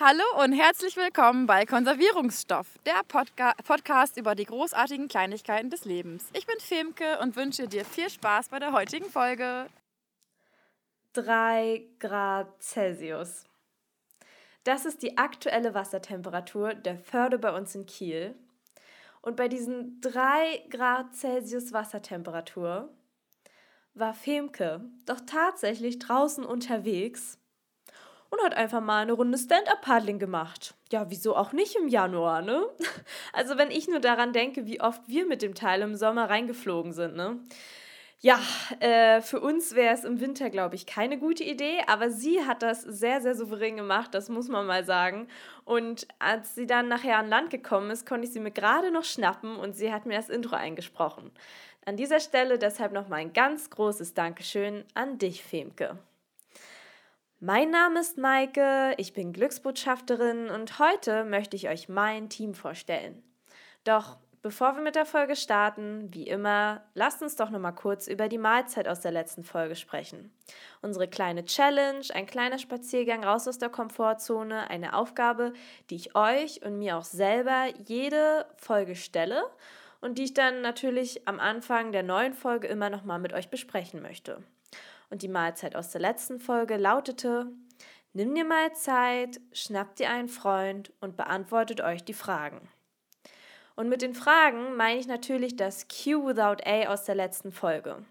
Hallo und herzlich willkommen bei Konservierungsstoff, der Podca Podcast über die großartigen Kleinigkeiten des Lebens. Ich bin Femke und wünsche dir viel Spaß bei der heutigen Folge. 3 Grad Celsius. Das ist die aktuelle Wassertemperatur der Förde bei uns in Kiel. Und bei diesen 3 Grad Celsius Wassertemperatur war Femke doch tatsächlich draußen unterwegs und hat einfach mal eine Runde Stand-Up-Paddling gemacht. Ja, wieso auch nicht im Januar, ne? Also wenn ich nur daran denke, wie oft wir mit dem Teil im Sommer reingeflogen sind, ne? Ja, äh, für uns wäre es im Winter, glaube ich, keine gute Idee, aber sie hat das sehr, sehr souverän gemacht, das muss man mal sagen. Und als sie dann nachher an Land gekommen ist, konnte ich sie mir gerade noch schnappen und sie hat mir das Intro eingesprochen. An dieser Stelle deshalb nochmal ein ganz großes Dankeschön an dich, Femke. Mein Name ist Maike, ich bin Glücksbotschafterin und heute möchte ich euch mein Team vorstellen. Doch bevor wir mit der Folge starten, wie immer, lasst uns doch noch mal kurz über die Mahlzeit aus der letzten Folge sprechen. Unsere kleine Challenge, ein kleiner Spaziergang raus aus der Komfortzone, eine Aufgabe, die ich euch und mir auch selber jede Folge stelle und die ich dann natürlich am Anfang der neuen Folge immer noch mal mit euch besprechen möchte. Und die Mahlzeit aus der letzten Folge lautete, nimm dir mal Zeit, schnapp dir einen Freund und beantwortet euch die Fragen. Und mit den Fragen meine ich natürlich das Q without A aus der letzten Folge.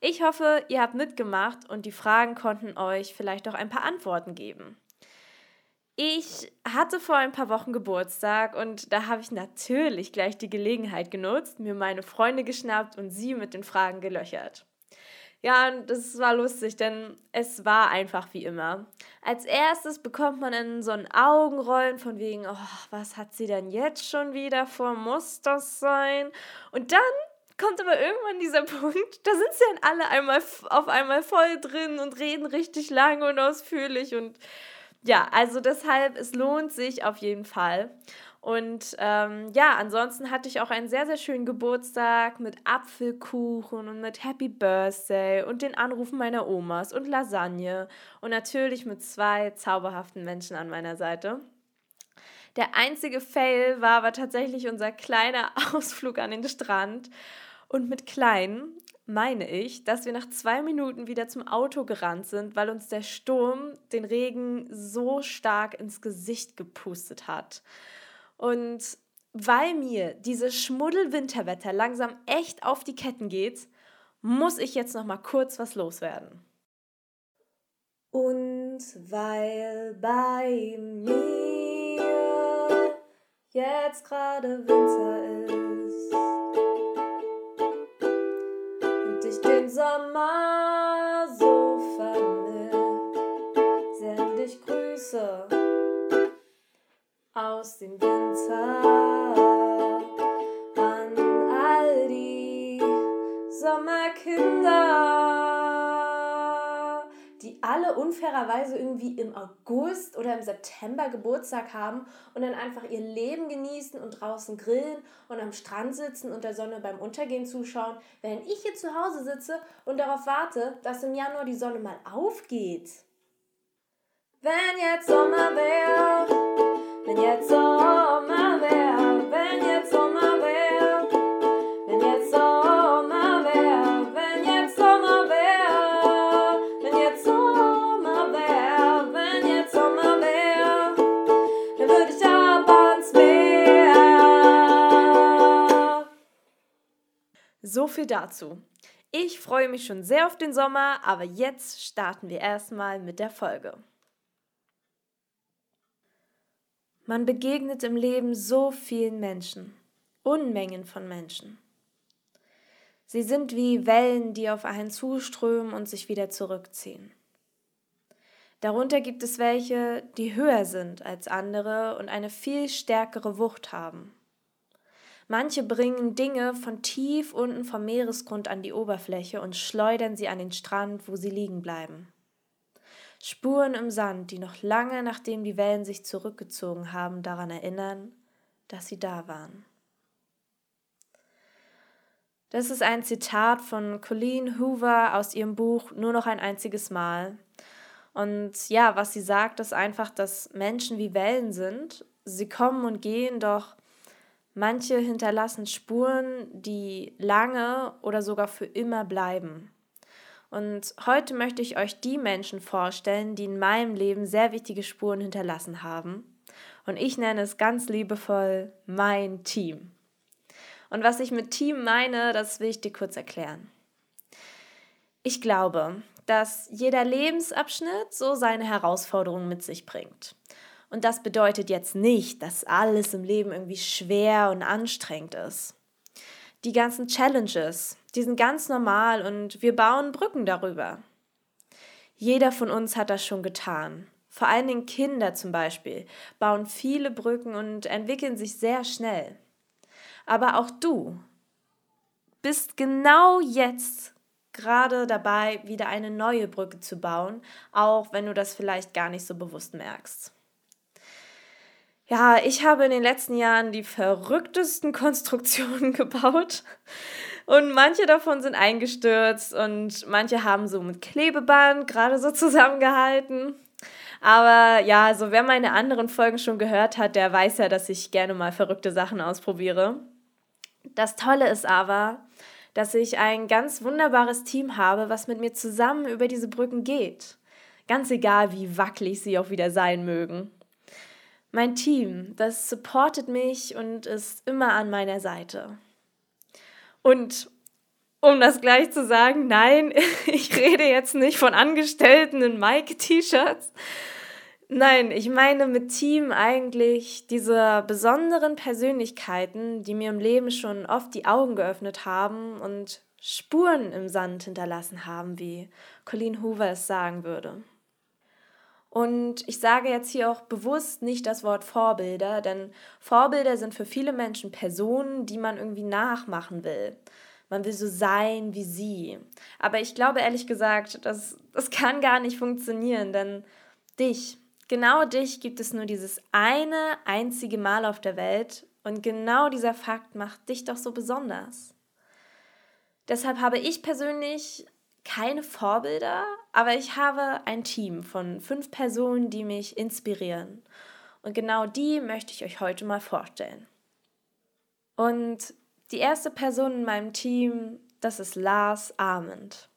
Ich hoffe, ihr habt mitgemacht und die Fragen konnten euch vielleicht auch ein paar Antworten geben. Ich hatte vor ein paar Wochen Geburtstag und da habe ich natürlich gleich die Gelegenheit genutzt, mir meine Freunde geschnappt und sie mit den Fragen gelöchert. Ja, das war lustig, denn es war einfach wie immer. Als erstes bekommt man in so ein Augenrollen von wegen, oh, was hat sie denn jetzt schon wieder vor? Muss das sein? Und dann kommt aber irgendwann dieser Punkt, da sind sie dann alle einmal auf einmal voll drin und reden richtig lange und ausführlich und ja, also deshalb, es lohnt sich auf jeden Fall. Und ähm, ja, ansonsten hatte ich auch einen sehr, sehr schönen Geburtstag mit Apfelkuchen und mit Happy Birthday und den Anrufen meiner Omas und Lasagne und natürlich mit zwei zauberhaften Menschen an meiner Seite. Der einzige Fail war aber tatsächlich unser kleiner Ausflug an den Strand. Und mit klein meine ich, dass wir nach zwei Minuten wieder zum Auto gerannt sind, weil uns der Sturm den Regen so stark ins Gesicht gepustet hat. Und weil mir dieses Schmuddelwinterwetter langsam echt auf die Ketten geht, muss ich jetzt noch mal kurz was loswerden. Und weil bei mir jetzt gerade Winter ist und ich den Sommer so vermisse, sende ich Grüße aus dem Winter an all die Sommerkinder, die alle unfairerweise irgendwie im August oder im September Geburtstag haben und dann einfach ihr Leben genießen und draußen grillen und am Strand sitzen und der Sonne beim Untergehen zuschauen, während ich hier zu Hause sitze und darauf warte, dass im Januar die Sonne mal aufgeht. Wenn jetzt Sommer wäre wenn jetzt Sommer wär, wenn jetzt Sommer wär, wenn jetzt Sommer wär, wenn jetzt Sommer wär, wenn jetzt Sommer wär, wenn jetzt Sommer wär, dann würde ich ab ans. So viel dazu. Ich freue mich schon sehr auf den Sommer, aber jetzt starten wir erstmal mit der Folge. Man begegnet im Leben so vielen Menschen, Unmengen von Menschen. Sie sind wie Wellen, die auf einen zuströmen und sich wieder zurückziehen. Darunter gibt es welche, die höher sind als andere und eine viel stärkere Wucht haben. Manche bringen Dinge von tief unten vom Meeresgrund an die Oberfläche und schleudern sie an den Strand, wo sie liegen bleiben. Spuren im Sand, die noch lange nachdem die Wellen sich zurückgezogen haben, daran erinnern, dass sie da waren. Das ist ein Zitat von Colleen Hoover aus ihrem Buch Nur noch ein einziges Mal. Und ja, was sie sagt, ist einfach, dass Menschen wie Wellen sind. Sie kommen und gehen, doch manche hinterlassen Spuren, die lange oder sogar für immer bleiben. Und heute möchte ich euch die Menschen vorstellen, die in meinem Leben sehr wichtige Spuren hinterlassen haben. Und ich nenne es ganz liebevoll mein Team. Und was ich mit Team meine, das will ich dir kurz erklären. Ich glaube, dass jeder Lebensabschnitt so seine Herausforderungen mit sich bringt. Und das bedeutet jetzt nicht, dass alles im Leben irgendwie schwer und anstrengend ist. Die ganzen Challenges, die sind ganz normal und wir bauen Brücken darüber. Jeder von uns hat das schon getan. Vor allen Dingen Kinder zum Beispiel bauen viele Brücken und entwickeln sich sehr schnell. Aber auch du bist genau jetzt gerade dabei, wieder eine neue Brücke zu bauen, auch wenn du das vielleicht gar nicht so bewusst merkst. Ja, ich habe in den letzten Jahren die verrücktesten Konstruktionen gebaut. Und manche davon sind eingestürzt und manche haben so mit Klebeband gerade so zusammengehalten. Aber ja, also wer meine anderen Folgen schon gehört hat, der weiß ja, dass ich gerne mal verrückte Sachen ausprobiere. Das Tolle ist aber, dass ich ein ganz wunderbares Team habe, was mit mir zusammen über diese Brücken geht. Ganz egal, wie wackelig sie auch wieder sein mögen. Mein Team, das supportet mich und ist immer an meiner Seite. Und um das gleich zu sagen, nein, ich rede jetzt nicht von Angestellten in Mike-T-Shirts. Nein, ich meine mit Team eigentlich diese besonderen Persönlichkeiten, die mir im Leben schon oft die Augen geöffnet haben und Spuren im Sand hinterlassen haben, wie Colleen Hoover es sagen würde. Und ich sage jetzt hier auch bewusst nicht das Wort Vorbilder, denn Vorbilder sind für viele Menschen Personen, die man irgendwie nachmachen will. Man will so sein wie sie. Aber ich glaube ehrlich gesagt, das, das kann gar nicht funktionieren, denn dich, genau dich gibt es nur dieses eine einzige Mal auf der Welt und genau dieser Fakt macht dich doch so besonders. Deshalb habe ich persönlich keine Vorbilder, aber ich habe ein Team von fünf Personen, die mich inspirieren. Und genau die möchte ich euch heute mal vorstellen. Und die erste Person in meinem Team, das ist Lars Arment.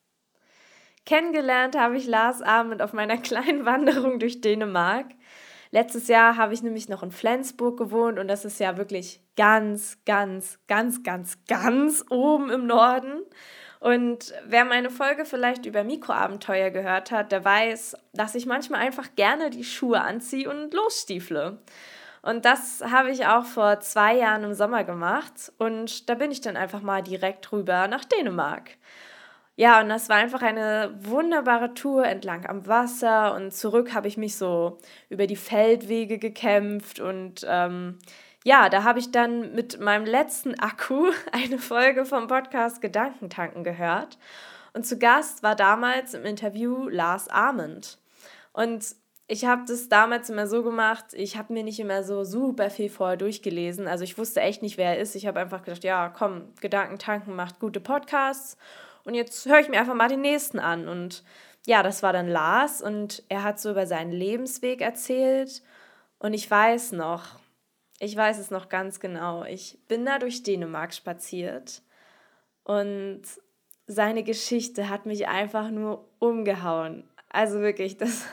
Kennengelernt habe ich Lars Arment auf meiner kleinen Wanderung durch Dänemark. Letztes Jahr habe ich nämlich noch in Flensburg gewohnt und das ist ja wirklich ganz, ganz, ganz, ganz, ganz oben im Norden. Und wer meine Folge vielleicht über Mikroabenteuer gehört hat, der weiß, dass ich manchmal einfach gerne die Schuhe anziehe und losstiefle. Und das habe ich auch vor zwei Jahren im Sommer gemacht. Und da bin ich dann einfach mal direkt rüber nach Dänemark. Ja, und das war einfach eine wunderbare Tour entlang am Wasser. Und zurück habe ich mich so über die Feldwege gekämpft und ähm, ja, da habe ich dann mit meinem letzten Akku eine Folge vom Podcast Gedankentanken gehört. Und zu Gast war damals im Interview Lars Arment. Und ich habe das damals immer so gemacht, ich habe mir nicht immer so super viel vorher durchgelesen. Also ich wusste echt nicht, wer er ist. Ich habe einfach gedacht, ja, komm, Gedankentanken macht gute Podcasts. Und jetzt höre ich mir einfach mal den nächsten an. Und ja, das war dann Lars und er hat so über seinen Lebensweg erzählt. Und ich weiß noch, ich weiß es noch ganz genau. Ich bin da durch Dänemark spaziert und seine Geschichte hat mich einfach nur umgehauen. Also wirklich, das,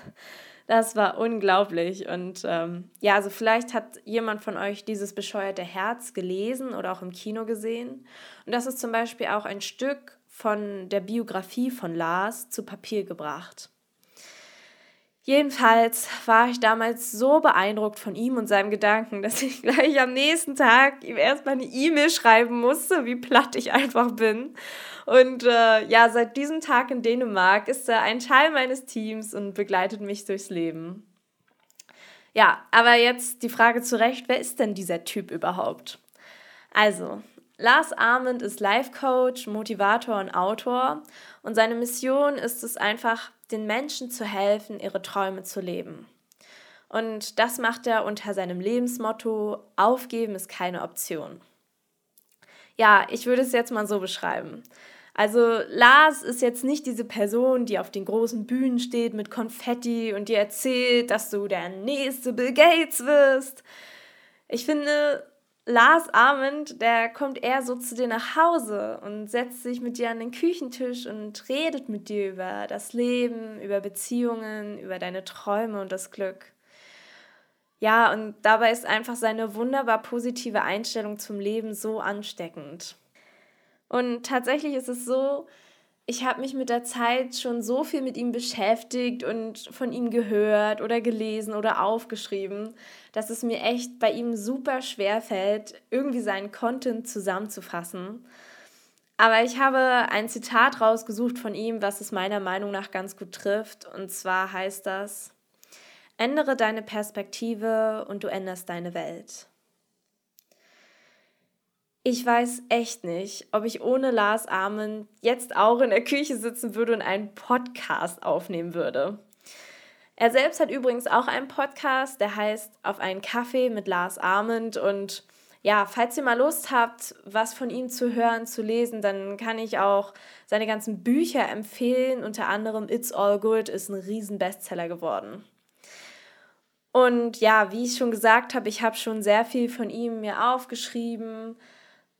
das war unglaublich. Und ähm, ja, also vielleicht hat jemand von euch dieses bescheuerte Herz gelesen oder auch im Kino gesehen. Und das ist zum Beispiel auch ein Stück von der Biografie von Lars zu Papier gebracht. Jedenfalls war ich damals so beeindruckt von ihm und seinem Gedanken, dass ich gleich am nächsten Tag ihm erstmal eine E-Mail schreiben musste, wie platt ich einfach bin. Und äh, ja, seit diesem Tag in Dänemark ist er ein Teil meines Teams und begleitet mich durchs Leben. Ja, aber jetzt die Frage zurecht, wer ist denn dieser Typ überhaupt? Also, Lars Arment ist Life Coach, Motivator und Autor und seine Mission ist es einfach, den Menschen zu helfen, ihre Träume zu leben. Und das macht er unter seinem Lebensmotto, aufgeben ist keine Option. Ja, ich würde es jetzt mal so beschreiben. Also Lars ist jetzt nicht diese Person, die auf den großen Bühnen steht mit Konfetti und dir erzählt, dass du der nächste Bill Gates wirst. Ich finde, Lars Arment, der kommt eher so zu dir nach Hause und setzt sich mit dir an den Küchentisch und redet mit dir über das Leben, über Beziehungen, über deine Träume und das Glück. Ja, und dabei ist einfach seine wunderbar positive Einstellung zum Leben so ansteckend. Und tatsächlich ist es so, ich habe mich mit der Zeit schon so viel mit ihm beschäftigt und von ihm gehört oder gelesen oder aufgeschrieben, dass es mir echt bei ihm super schwer fällt, irgendwie seinen Content zusammenzufassen. Aber ich habe ein Zitat rausgesucht von ihm, was es meiner Meinung nach ganz gut trifft. Und zwar heißt das, ändere deine Perspektive und du änderst deine Welt. Ich weiß echt nicht, ob ich ohne Lars Armen jetzt auch in der Küche sitzen würde und einen Podcast aufnehmen würde. Er selbst hat übrigens auch einen Podcast, der heißt Auf einen Kaffee mit Lars Arment. Und ja, falls ihr mal Lust habt, was von ihm zu hören, zu lesen, dann kann ich auch seine ganzen Bücher empfehlen. Unter anderem It's All Good ist ein riesen Bestseller geworden. Und ja, wie ich schon gesagt habe, ich habe schon sehr viel von ihm mir aufgeschrieben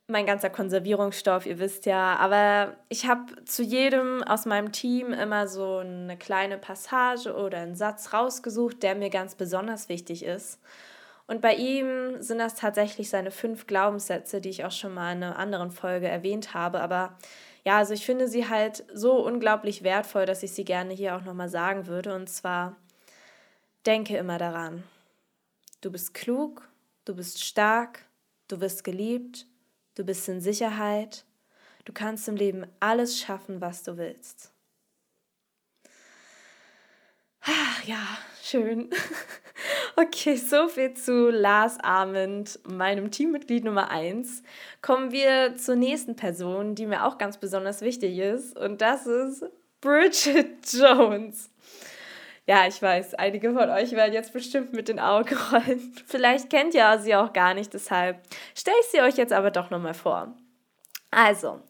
mein ganzer Konservierungsstoff, ihr wisst ja. Aber ich habe zu jedem aus meinem Team immer so eine kleine Passage oder einen Satz rausgesucht, der mir ganz besonders wichtig ist. Und bei ihm sind das tatsächlich seine fünf Glaubenssätze, die ich auch schon mal in einer anderen Folge erwähnt habe. Aber ja, also ich finde sie halt so unglaublich wertvoll, dass ich sie gerne hier auch nochmal sagen würde. Und zwar, denke immer daran. Du bist klug, du bist stark, du wirst geliebt Du bist in Sicherheit. Du kannst im Leben alles schaffen, was du willst. Ach, ja, schön. Okay, so viel zu Lars Arment, meinem Teammitglied Nummer 1. Kommen wir zur nächsten Person, die mir auch ganz besonders wichtig ist. Und das ist Bridget Jones. Ja, ich weiß, einige von euch werden jetzt bestimmt mit den Augen rollen. Vielleicht kennt ihr sie auch gar nicht, deshalb stelle ich sie euch jetzt aber doch nochmal vor. Also,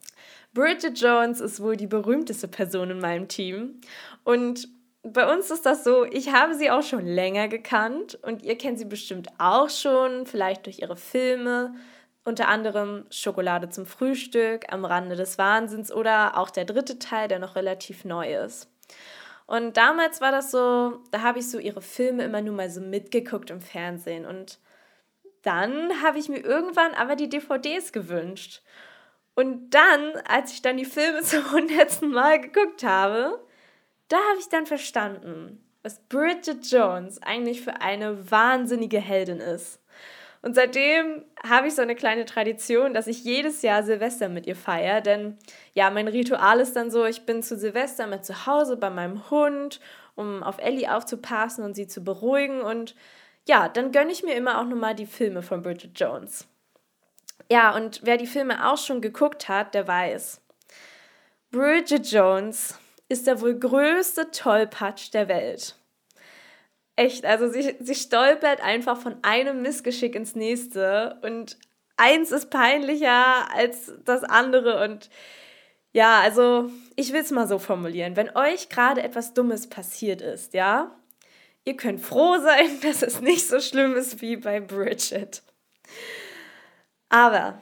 Bridget Jones ist wohl die berühmteste Person in meinem Team und bei uns ist das so, ich habe sie auch schon länger gekannt und ihr kennt sie bestimmt auch schon, vielleicht durch ihre Filme, unter anderem Schokolade zum Frühstück, am Rande des Wahnsinns oder auch der dritte Teil, der noch relativ neu ist. Und damals war das so, da habe ich so ihre Filme immer nur mal so mitgeguckt im Fernsehen. Und dann habe ich mir irgendwann aber die DVDs gewünscht. Und dann, als ich dann die Filme zum hundertsten Mal geguckt habe, da habe ich dann verstanden, was Bridget Jones eigentlich für eine wahnsinnige Heldin ist. Und seitdem habe ich so eine kleine Tradition, dass ich jedes Jahr Silvester mit ihr feiere. Denn ja, mein Ritual ist dann so, ich bin zu Silvester mit zu Hause bei meinem Hund, um auf Ellie aufzupassen und sie zu beruhigen. Und ja, dann gönne ich mir immer auch nochmal die Filme von Bridget Jones. Ja, und wer die Filme auch schon geguckt hat, der weiß. Bridget Jones ist der wohl größte Tollpatsch der Welt. Echt, also sie, sie stolpert einfach von einem Missgeschick ins nächste und eins ist peinlicher als das andere und ja, also ich will es mal so formulieren. Wenn euch gerade etwas Dummes passiert ist, ja, ihr könnt froh sein, dass es nicht so schlimm ist wie bei Bridget. Aber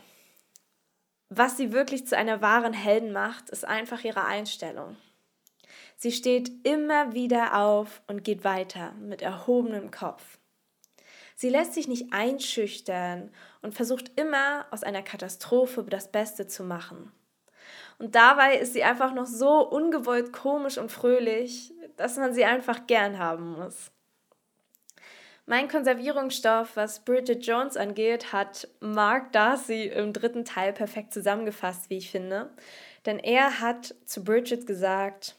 was sie wirklich zu einer wahren Helden macht, ist einfach ihre Einstellung. Sie steht immer wieder auf und geht weiter mit erhobenem Kopf. Sie lässt sich nicht einschüchtern und versucht immer aus einer Katastrophe das Beste zu machen. Und dabei ist sie einfach noch so ungewollt komisch und fröhlich, dass man sie einfach gern haben muss. Mein Konservierungsstoff, was Bridget Jones angeht, hat Mark Darcy im dritten Teil perfekt zusammengefasst, wie ich finde. Denn er hat zu Bridget gesagt,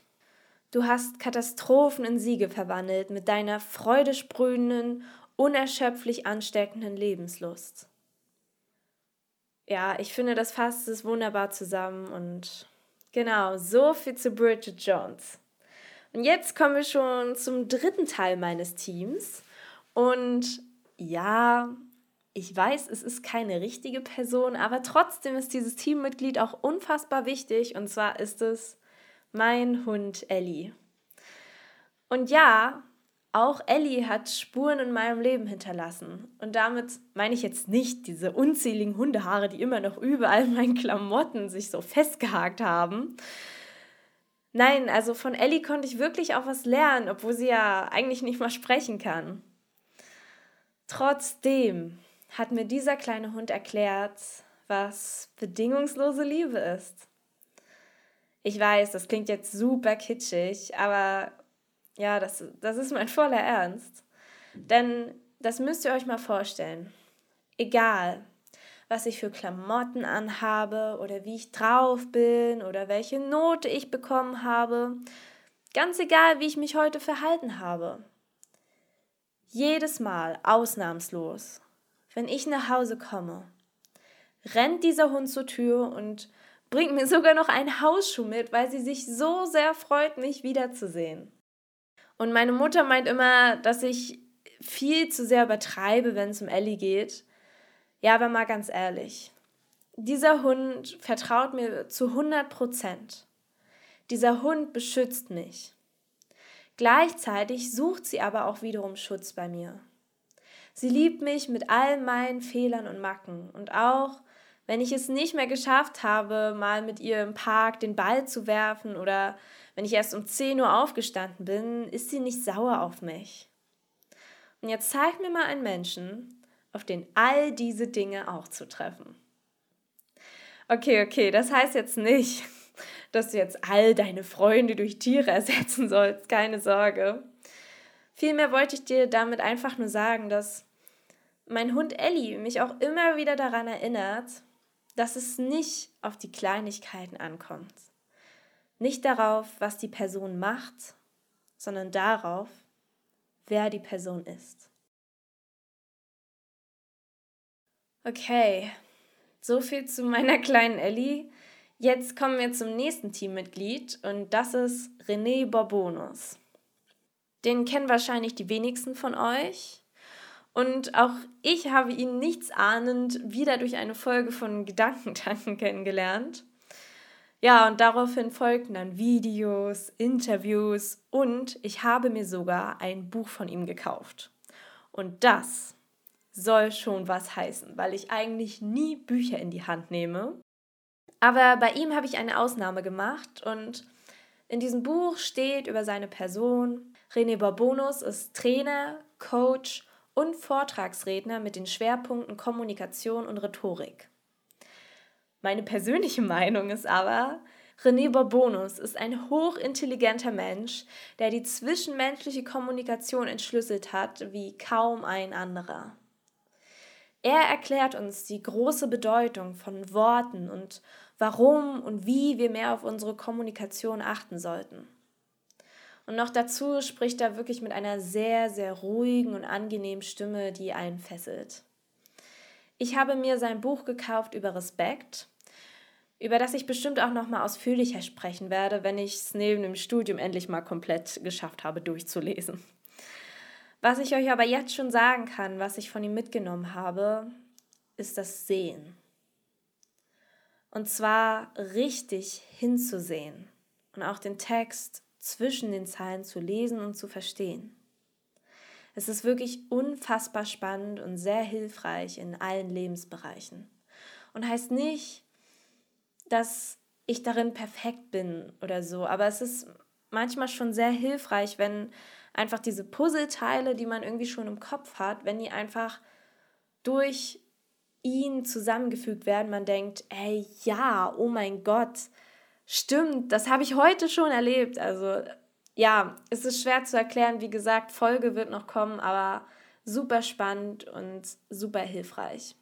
Du hast Katastrophen in Siege verwandelt mit deiner freudesprühenden, unerschöpflich ansteckenden Lebenslust. Ja, ich finde, das fasst es wunderbar zusammen und genau, so viel zu Bridget Jones. Und jetzt kommen wir schon zum dritten Teil meines Teams. Und ja, ich weiß, es ist keine richtige Person, aber trotzdem ist dieses Teammitglied auch unfassbar wichtig. Und zwar ist es mein Hund Ellie. Und ja, auch Ellie hat Spuren in meinem Leben hinterlassen. Und damit meine ich jetzt nicht diese unzähligen Hundehaare, die immer noch überall in meinen Klamotten sich so festgehakt haben. Nein, also von Ellie konnte ich wirklich auch was lernen, obwohl sie ja eigentlich nicht mal sprechen kann. Trotzdem hat mir dieser kleine Hund erklärt, was bedingungslose Liebe ist. Ich weiß, das klingt jetzt super kitschig, aber ja, das, das ist mein voller Ernst. Denn das müsst ihr euch mal vorstellen. Egal, was ich für Klamotten anhabe oder wie ich drauf bin oder welche Note ich bekommen habe, ganz egal, wie ich mich heute verhalten habe. Jedes Mal, ausnahmslos, wenn ich nach Hause komme, rennt dieser Hund zur Tür und bringt mir sogar noch einen Hausschuh mit, weil sie sich so sehr freut, mich wiederzusehen. Und meine Mutter meint immer, dass ich viel zu sehr übertreibe, wenn es um Ellie geht. Ja, aber mal ganz ehrlich. Dieser Hund vertraut mir zu 100 Prozent. Dieser Hund beschützt mich. Gleichzeitig sucht sie aber auch wiederum Schutz bei mir. Sie liebt mich mit all meinen Fehlern und Macken. Und auch, wenn ich es nicht mehr geschafft habe, mal mit ihr im Park den Ball zu werfen oder wenn ich erst um 10 Uhr aufgestanden bin, ist sie nicht sauer auf mich. Und jetzt zeig mir mal einen Menschen, auf den all diese Dinge auch zu treffen. Okay, okay, das heißt jetzt nicht, dass du jetzt all deine Freunde durch Tiere ersetzen sollst, keine Sorge. Vielmehr wollte ich dir damit einfach nur sagen, dass mein Hund Ellie mich auch immer wieder daran erinnert, dass es nicht auf die Kleinigkeiten ankommt. Nicht darauf, was die Person macht, sondern darauf, wer die Person ist. Okay, so viel zu meiner kleinen Ellie. Jetzt kommen wir zum nächsten Teammitglied und das ist René Borbonus. Den kennen wahrscheinlich die wenigsten von euch. Und auch ich habe ihn nichtsahnend wieder durch eine Folge von Gedankentanken kennengelernt. Ja, und daraufhin folgten dann Videos, Interviews und ich habe mir sogar ein Buch von ihm gekauft. Und das soll schon was heißen, weil ich eigentlich nie Bücher in die Hand nehme. Aber bei ihm habe ich eine Ausnahme gemacht und in diesem Buch steht über seine Person, René Barbonus ist Trainer, Coach und Vortragsredner mit den Schwerpunkten Kommunikation und Rhetorik. Meine persönliche Meinung ist aber, René Bourbonus ist ein hochintelligenter Mensch, der die zwischenmenschliche Kommunikation entschlüsselt hat wie kaum ein anderer. Er erklärt uns die große Bedeutung von Worten und warum und wie wir mehr auf unsere Kommunikation achten sollten. Und noch dazu spricht er wirklich mit einer sehr, sehr ruhigen und angenehmen Stimme, die einen fesselt. Ich habe mir sein Buch gekauft über Respekt, über das ich bestimmt auch noch mal ausführlicher sprechen werde, wenn ich es neben dem Studium endlich mal komplett geschafft habe durchzulesen. Was ich euch aber jetzt schon sagen kann, was ich von ihm mitgenommen habe, ist das Sehen. Und zwar richtig hinzusehen und auch den Text zwischen den Zeilen zu lesen und zu verstehen. Es ist wirklich unfassbar spannend und sehr hilfreich in allen Lebensbereichen. Und heißt nicht, dass ich darin perfekt bin oder so, aber es ist manchmal schon sehr hilfreich, wenn einfach diese Puzzleteile, die man irgendwie schon im Kopf hat, wenn die einfach durch ihn zusammengefügt werden, man denkt, ey, ja, oh mein Gott, Stimmt, das habe ich heute schon erlebt. Also ja, es ist schwer zu erklären. Wie gesagt, Folge wird noch kommen, aber super spannend und super hilfreich.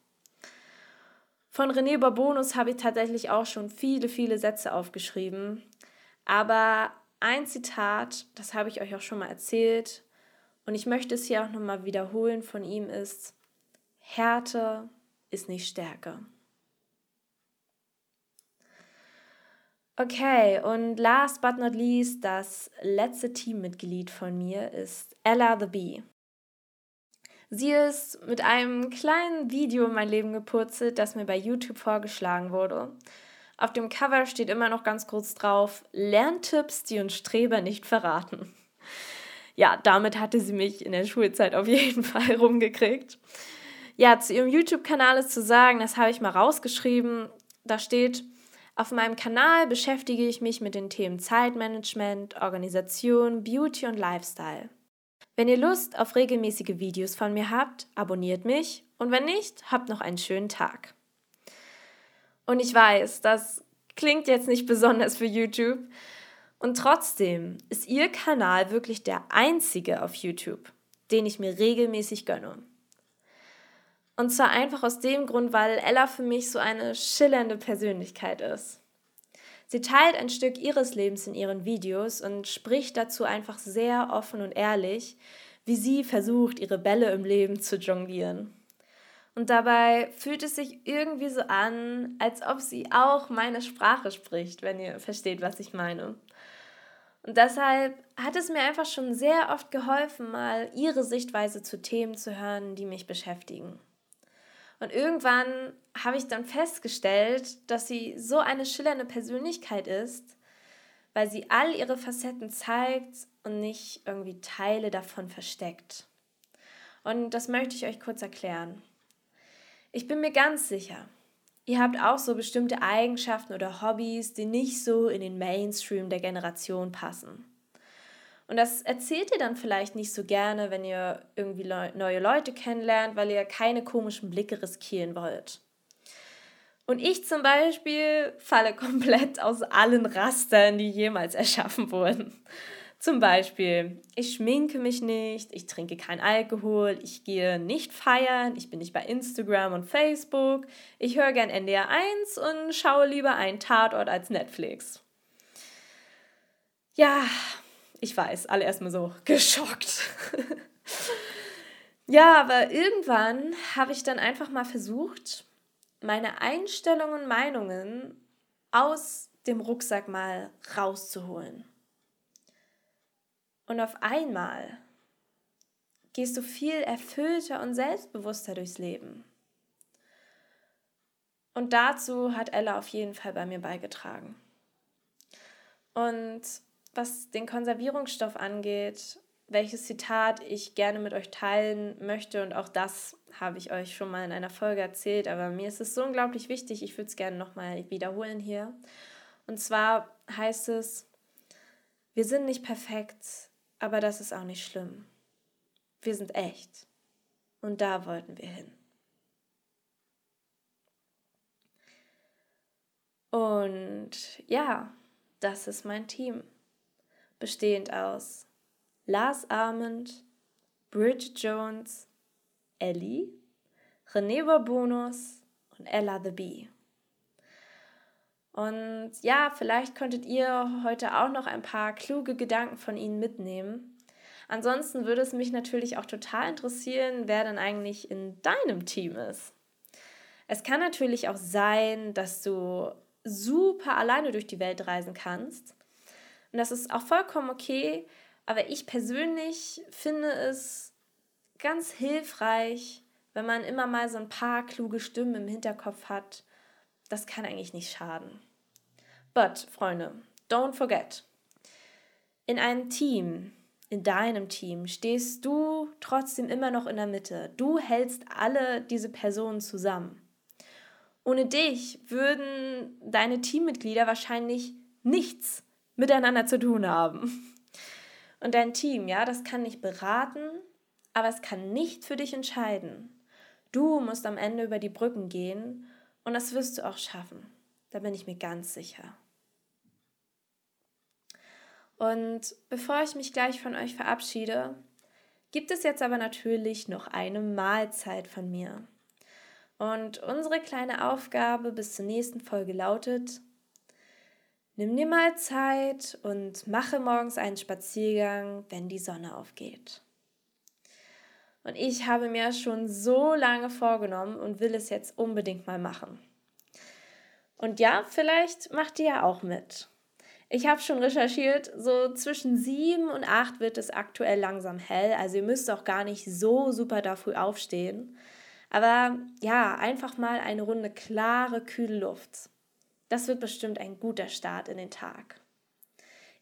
Von René Barbonus habe ich tatsächlich auch schon viele, viele Sätze aufgeschrieben. Aber ein Zitat, das habe ich euch auch schon mal erzählt und ich möchte es hier auch nochmal wiederholen von ihm ist, Härte ist nicht Stärke. Okay, und last but not least, das letzte Teammitglied von mir ist Ella the Bee. Sie ist mit einem kleinen Video in mein Leben gepurzelt, das mir bei YouTube vorgeschlagen wurde. Auf dem Cover steht immer noch ganz kurz drauf: Lerntipps, die uns Streber nicht verraten. Ja, damit hatte sie mich in der Schulzeit auf jeden Fall rumgekriegt. Ja, zu ihrem YouTube-Kanal ist zu sagen, das habe ich mal rausgeschrieben. Da steht, auf meinem Kanal beschäftige ich mich mit den Themen Zeitmanagement, Organisation, Beauty und Lifestyle. Wenn ihr Lust auf regelmäßige Videos von mir habt, abonniert mich und wenn nicht, habt noch einen schönen Tag. Und ich weiß, das klingt jetzt nicht besonders für YouTube und trotzdem ist ihr Kanal wirklich der einzige auf YouTube, den ich mir regelmäßig gönne. Und zwar einfach aus dem Grund, weil Ella für mich so eine schillernde Persönlichkeit ist. Sie teilt ein Stück ihres Lebens in ihren Videos und spricht dazu einfach sehr offen und ehrlich, wie sie versucht, ihre Bälle im Leben zu jonglieren. Und dabei fühlt es sich irgendwie so an, als ob sie auch meine Sprache spricht, wenn ihr versteht, was ich meine. Und deshalb hat es mir einfach schon sehr oft geholfen, mal ihre Sichtweise zu Themen zu hören, die mich beschäftigen. Und irgendwann habe ich dann festgestellt, dass sie so eine schillernde Persönlichkeit ist, weil sie all ihre Facetten zeigt und nicht irgendwie Teile davon versteckt. Und das möchte ich euch kurz erklären. Ich bin mir ganz sicher, ihr habt auch so bestimmte Eigenschaften oder Hobbys, die nicht so in den Mainstream der Generation passen. Und das erzählt ihr dann vielleicht nicht so gerne, wenn ihr irgendwie neue Leute kennenlernt, weil ihr keine komischen Blicke riskieren wollt. Und ich zum Beispiel falle komplett aus allen Rastern, die jemals erschaffen wurden. Zum Beispiel, ich schminke mich nicht, ich trinke kein Alkohol, ich gehe nicht feiern, ich bin nicht bei Instagram und Facebook, ich höre gern NDR 1 und schaue lieber einen Tatort als Netflix. Ja, ich weiß, alle erstmal so geschockt. ja, aber irgendwann habe ich dann einfach mal versucht, meine Einstellungen und Meinungen aus dem Rucksack mal rauszuholen. Und auf einmal gehst du viel erfüllter und selbstbewusster durchs Leben. Und dazu hat Ella auf jeden Fall bei mir beigetragen. Und was den Konservierungsstoff angeht, welches Zitat ich gerne mit euch teilen möchte. Und auch das habe ich euch schon mal in einer Folge erzählt, aber mir ist es so unglaublich wichtig, ich würde es gerne nochmal wiederholen hier. Und zwar heißt es, wir sind nicht perfekt, aber das ist auch nicht schlimm. Wir sind echt. Und da wollten wir hin. Und ja, das ist mein Team bestehend aus Lars Armand, Bridget Jones, Ellie, René Bonus und Ella the Bee. Und ja, vielleicht konntet ihr heute auch noch ein paar kluge Gedanken von ihnen mitnehmen. Ansonsten würde es mich natürlich auch total interessieren, wer denn eigentlich in deinem Team ist. Es kann natürlich auch sein, dass du super alleine durch die Welt reisen kannst und das ist auch vollkommen okay. Aber ich persönlich finde es ganz hilfreich, wenn man immer mal so ein paar kluge Stimmen im Hinterkopf hat. Das kann eigentlich nicht schaden. But, Freunde, don't forget. In einem Team, in deinem Team, stehst du trotzdem immer noch in der Mitte. Du hältst alle diese Personen zusammen. Ohne dich würden deine Teammitglieder wahrscheinlich nichts miteinander zu tun haben. Und dein Team, ja, das kann nicht beraten, aber es kann nicht für dich entscheiden. Du musst am Ende über die Brücken gehen und das wirst du auch schaffen. Da bin ich mir ganz sicher. Und bevor ich mich gleich von euch verabschiede, gibt es jetzt aber natürlich noch eine Mahlzeit von mir. Und unsere kleine Aufgabe bis zur nächsten Folge lautet, Nimm dir mal Zeit und mache morgens einen Spaziergang, wenn die Sonne aufgeht. Und ich habe mir schon so lange vorgenommen und will es jetzt unbedingt mal machen. Und ja, vielleicht macht ihr ja auch mit. Ich habe schon recherchiert, so zwischen sieben und acht wird es aktuell langsam hell. Also ihr müsst auch gar nicht so super da früh aufstehen. Aber ja, einfach mal eine Runde klare, kühle Luft. Das wird bestimmt ein guter Start in den Tag.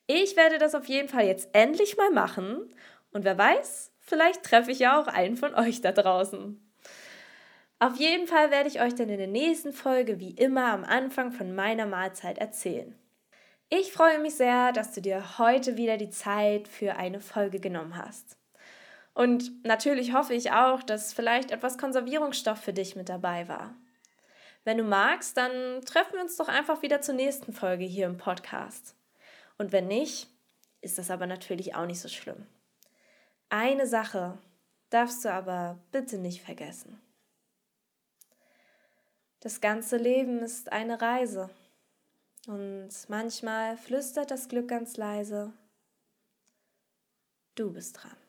Ich werde das auf jeden Fall jetzt endlich mal machen. Und wer weiß, vielleicht treffe ich ja auch einen von euch da draußen. Auf jeden Fall werde ich euch dann in der nächsten Folge wie immer am Anfang von meiner Mahlzeit erzählen. Ich freue mich sehr, dass du dir heute wieder die Zeit für eine Folge genommen hast. Und natürlich hoffe ich auch, dass vielleicht etwas Konservierungsstoff für dich mit dabei war. Wenn du magst, dann treffen wir uns doch einfach wieder zur nächsten Folge hier im Podcast. Und wenn nicht, ist das aber natürlich auch nicht so schlimm. Eine Sache darfst du aber bitte nicht vergessen. Das ganze Leben ist eine Reise. Und manchmal flüstert das Glück ganz leise, du bist dran.